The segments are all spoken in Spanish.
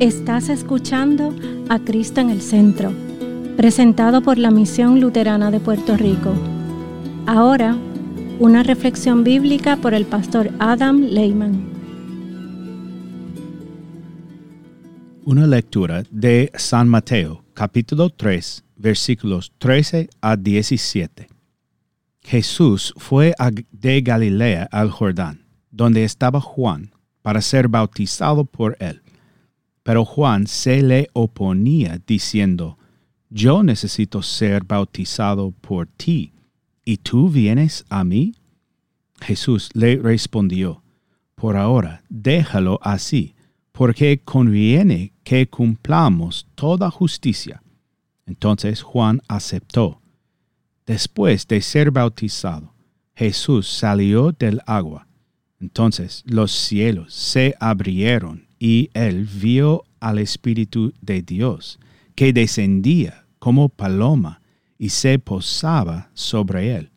Estás escuchando a Cristo en el Centro, presentado por la Misión Luterana de Puerto Rico. Ahora, una reflexión bíblica por el pastor Adam Lehman. Una lectura de San Mateo, capítulo 3, versículos 13 a 17. Jesús fue de Galilea al Jordán, donde estaba Juan, para ser bautizado por él. Pero Juan se le oponía diciendo, Yo necesito ser bautizado por ti, ¿y tú vienes a mí? Jesús le respondió, Por ahora déjalo así, porque conviene que cumplamos toda justicia. Entonces Juan aceptó. Después de ser bautizado, Jesús salió del agua. Entonces los cielos se abrieron y él vio al Espíritu de Dios, que descendía como paloma y se posaba sobre él.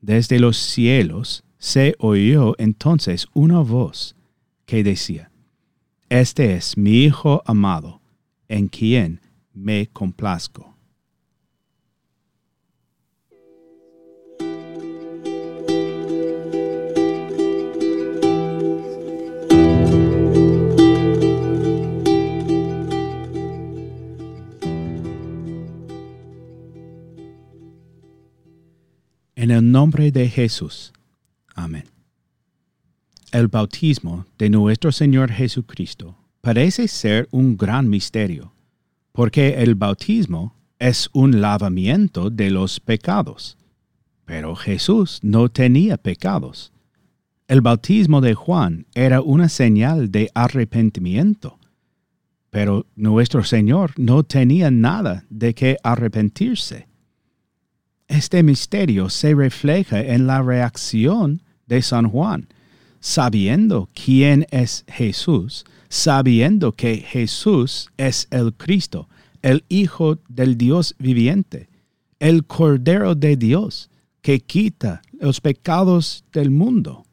Desde los cielos se oyó entonces una voz que decía, Este es mi Hijo amado, en quien me complazco. El nombre de Jesús. Amén. El bautismo de nuestro Señor Jesucristo parece ser un gran misterio, porque el bautismo es un lavamiento de los pecados. Pero Jesús no tenía pecados. El bautismo de Juan era una señal de arrepentimiento. Pero nuestro Señor no tenía nada de qué arrepentirse. Este misterio se refleja en la reacción de San Juan, sabiendo quién es Jesús, sabiendo que Jesús es el Cristo, el Hijo del Dios viviente, el Cordero de Dios, que quita los pecados del mundo.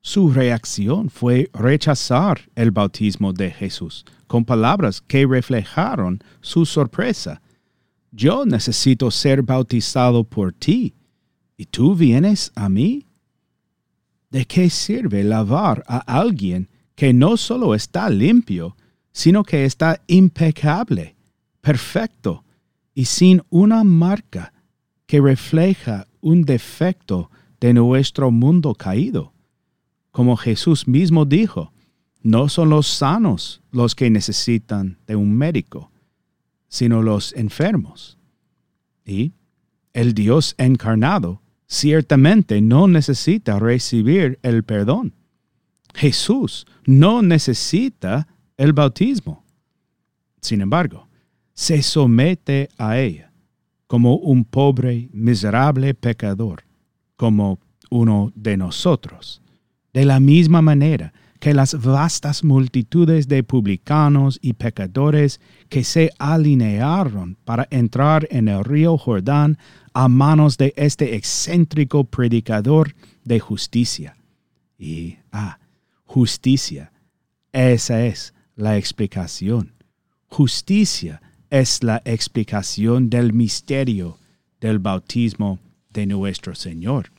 Su reacción fue rechazar el bautismo de Jesús, con palabras que reflejaron su sorpresa yo necesito ser bautizado por ti, ¿y tú vienes a mí? ¿De qué sirve lavar a alguien que no solo está limpio, sino que está impecable, perfecto y sin una marca que refleja un defecto de nuestro mundo caído? Como Jesús mismo dijo, no son los sanos los que necesitan de un médico, sino los enfermos. Y el Dios encarnado ciertamente no necesita recibir el perdón. Jesús no necesita el bautismo. Sin embargo, se somete a ella como un pobre, miserable pecador, como uno de nosotros. De la misma manera que las vastas multitudes de publicanos y pecadores que se alinearon para entrar en el río Jordán a manos de este excéntrico predicador de justicia. Y, ah, justicia, esa es la explicación. Justicia es la explicación del misterio del bautismo de nuestro Señor.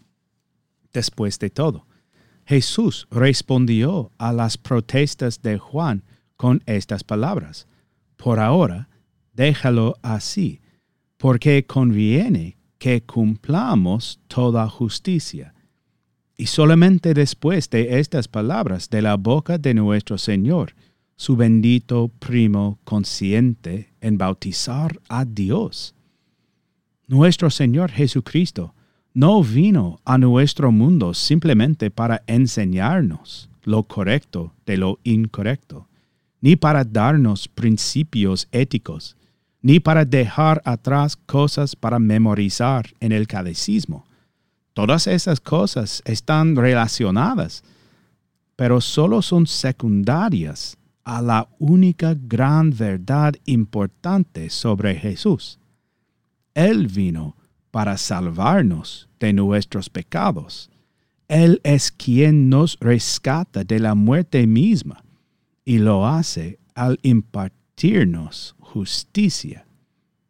Después de todo, Jesús respondió a las protestas de Juan con estas palabras. Por ahora, déjalo así, porque conviene que cumplamos toda justicia. Y solamente después de estas palabras de la boca de nuestro Señor, su bendito primo consciente en bautizar a Dios. Nuestro Señor Jesucristo no vino a nuestro mundo simplemente para enseñarnos lo correcto de lo incorrecto, ni para darnos principios éticos, ni para dejar atrás cosas para memorizar en el catecismo. Todas esas cosas están relacionadas, pero solo son secundarias a la única gran verdad importante sobre Jesús. Él vino para salvarnos de nuestros pecados. Él es quien nos rescata de la muerte misma y lo hace al impartirnos justicia.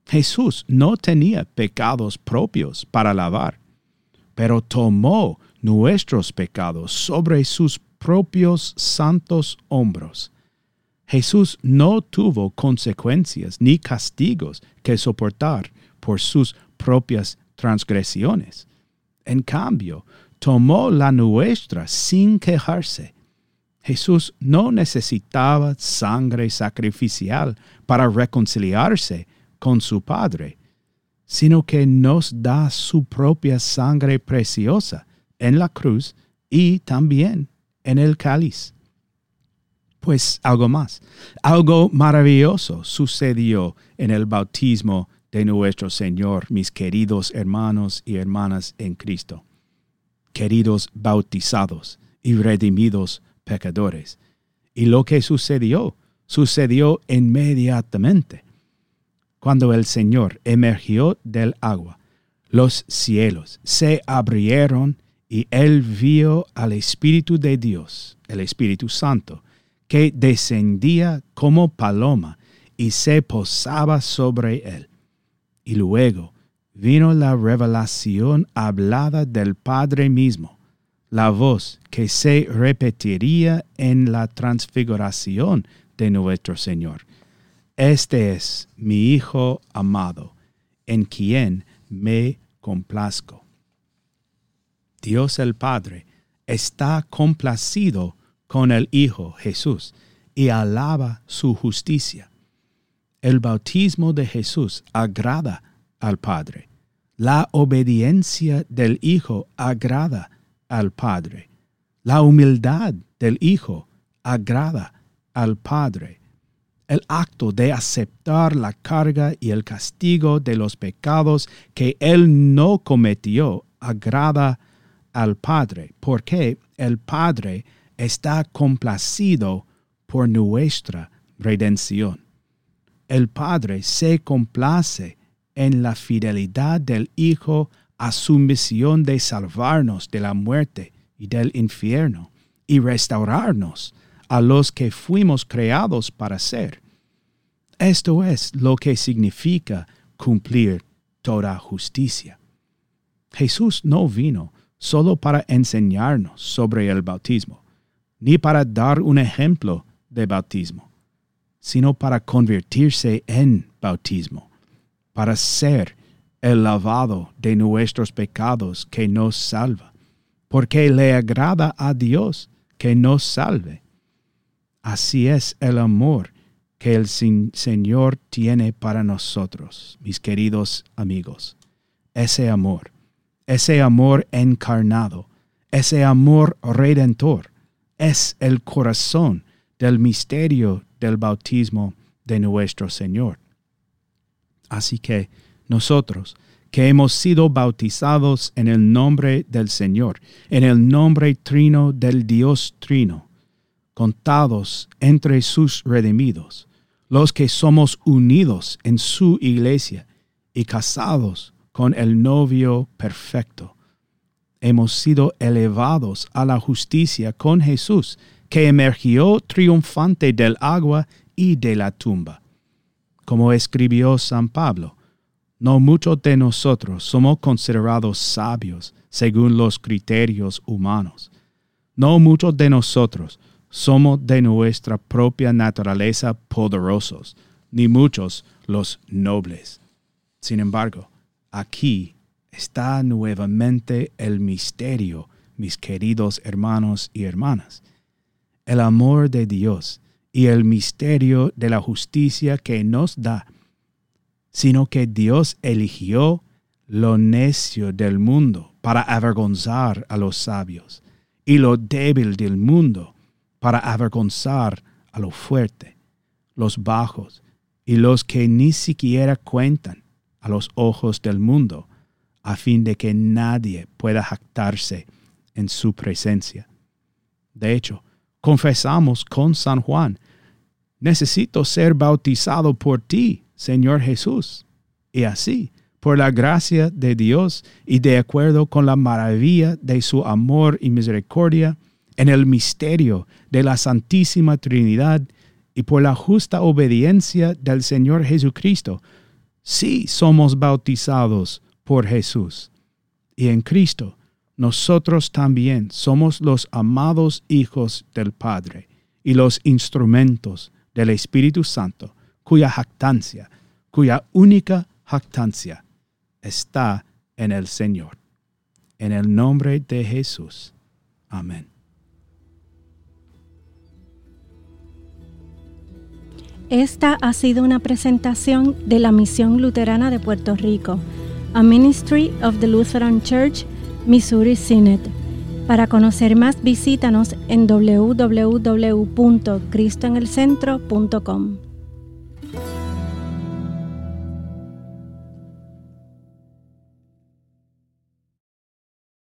Jesús no tenía pecados propios para lavar, pero tomó nuestros pecados sobre sus propios santos hombros. Jesús no tuvo consecuencias ni castigos que soportar por sus propias transgresiones. En cambio, tomó la nuestra sin quejarse. Jesús no necesitaba sangre sacrificial para reconciliarse con su Padre, sino que nos da su propia sangre preciosa en la cruz y también en el cáliz. Pues algo más, algo maravilloso sucedió en el bautismo de nuestro Señor, mis queridos hermanos y hermanas en Cristo, queridos bautizados y redimidos pecadores. Y lo que sucedió, sucedió inmediatamente. Cuando el Señor emergió del agua, los cielos se abrieron y él vio al Espíritu de Dios, el Espíritu Santo, que descendía como paloma y se posaba sobre él. Y luego vino la revelación hablada del Padre mismo, la voz que se repetiría en la transfiguración de nuestro Señor. Este es mi Hijo amado, en quien me complazco. Dios el Padre está complacido con el Hijo Jesús y alaba su justicia. El bautismo de Jesús agrada al Padre. La obediencia del Hijo agrada al Padre. La humildad del Hijo agrada al Padre. El acto de aceptar la carga y el castigo de los pecados que Él no cometió agrada al Padre, porque el Padre está complacido por nuestra redención. El Padre se complace en la fidelidad del Hijo a su misión de salvarnos de la muerte y del infierno y restaurarnos a los que fuimos creados para ser. Esto es lo que significa cumplir toda justicia. Jesús no vino solo para enseñarnos sobre el bautismo, ni para dar un ejemplo de bautismo, sino para convertirse en bautismo, para ser el lavado de nuestros pecados que nos salva, porque le agrada a Dios que nos salve. Así es el amor que el Señor tiene para nosotros, mis queridos amigos. Ese amor ese amor encarnado, ese amor redentor, es el corazón del misterio del bautismo de nuestro Señor. Así que nosotros, que hemos sido bautizados en el nombre del Señor, en el nombre trino del Dios trino, contados entre sus redimidos, los que somos unidos en su iglesia y casados con el novio perfecto. Hemos sido elevados a la justicia con Jesús, que emergió triunfante del agua y de la tumba. Como escribió San Pablo, no muchos de nosotros somos considerados sabios según los criterios humanos. No muchos de nosotros somos de nuestra propia naturaleza poderosos, ni muchos los nobles. Sin embargo, Aquí está nuevamente el misterio, mis queridos hermanos y hermanas. El amor de Dios y el misterio de la justicia que nos da, sino que Dios eligió lo necio del mundo para avergonzar a los sabios y lo débil del mundo para avergonzar a lo fuerte, los bajos y los que ni siquiera cuentan a los ojos del mundo, a fin de que nadie pueda jactarse en su presencia. De hecho, confesamos con San Juan, necesito ser bautizado por ti, Señor Jesús. Y así, por la gracia de Dios y de acuerdo con la maravilla de su amor y misericordia, en el misterio de la Santísima Trinidad y por la justa obediencia del Señor Jesucristo, sí somos bautizados por Jesús. Y en Cristo, nosotros también somos los amados hijos del Padre y los instrumentos del Espíritu Santo, cuya jactancia, cuya única jactancia está en el Señor. En el nombre de Jesús. Amén. Esta ha sido una presentación de la Misión Luterana de Puerto Rico, a Ministry of the Lutheran Church, Missouri Synod. Para conocer más, visítanos en www.cristoenelcentro.com.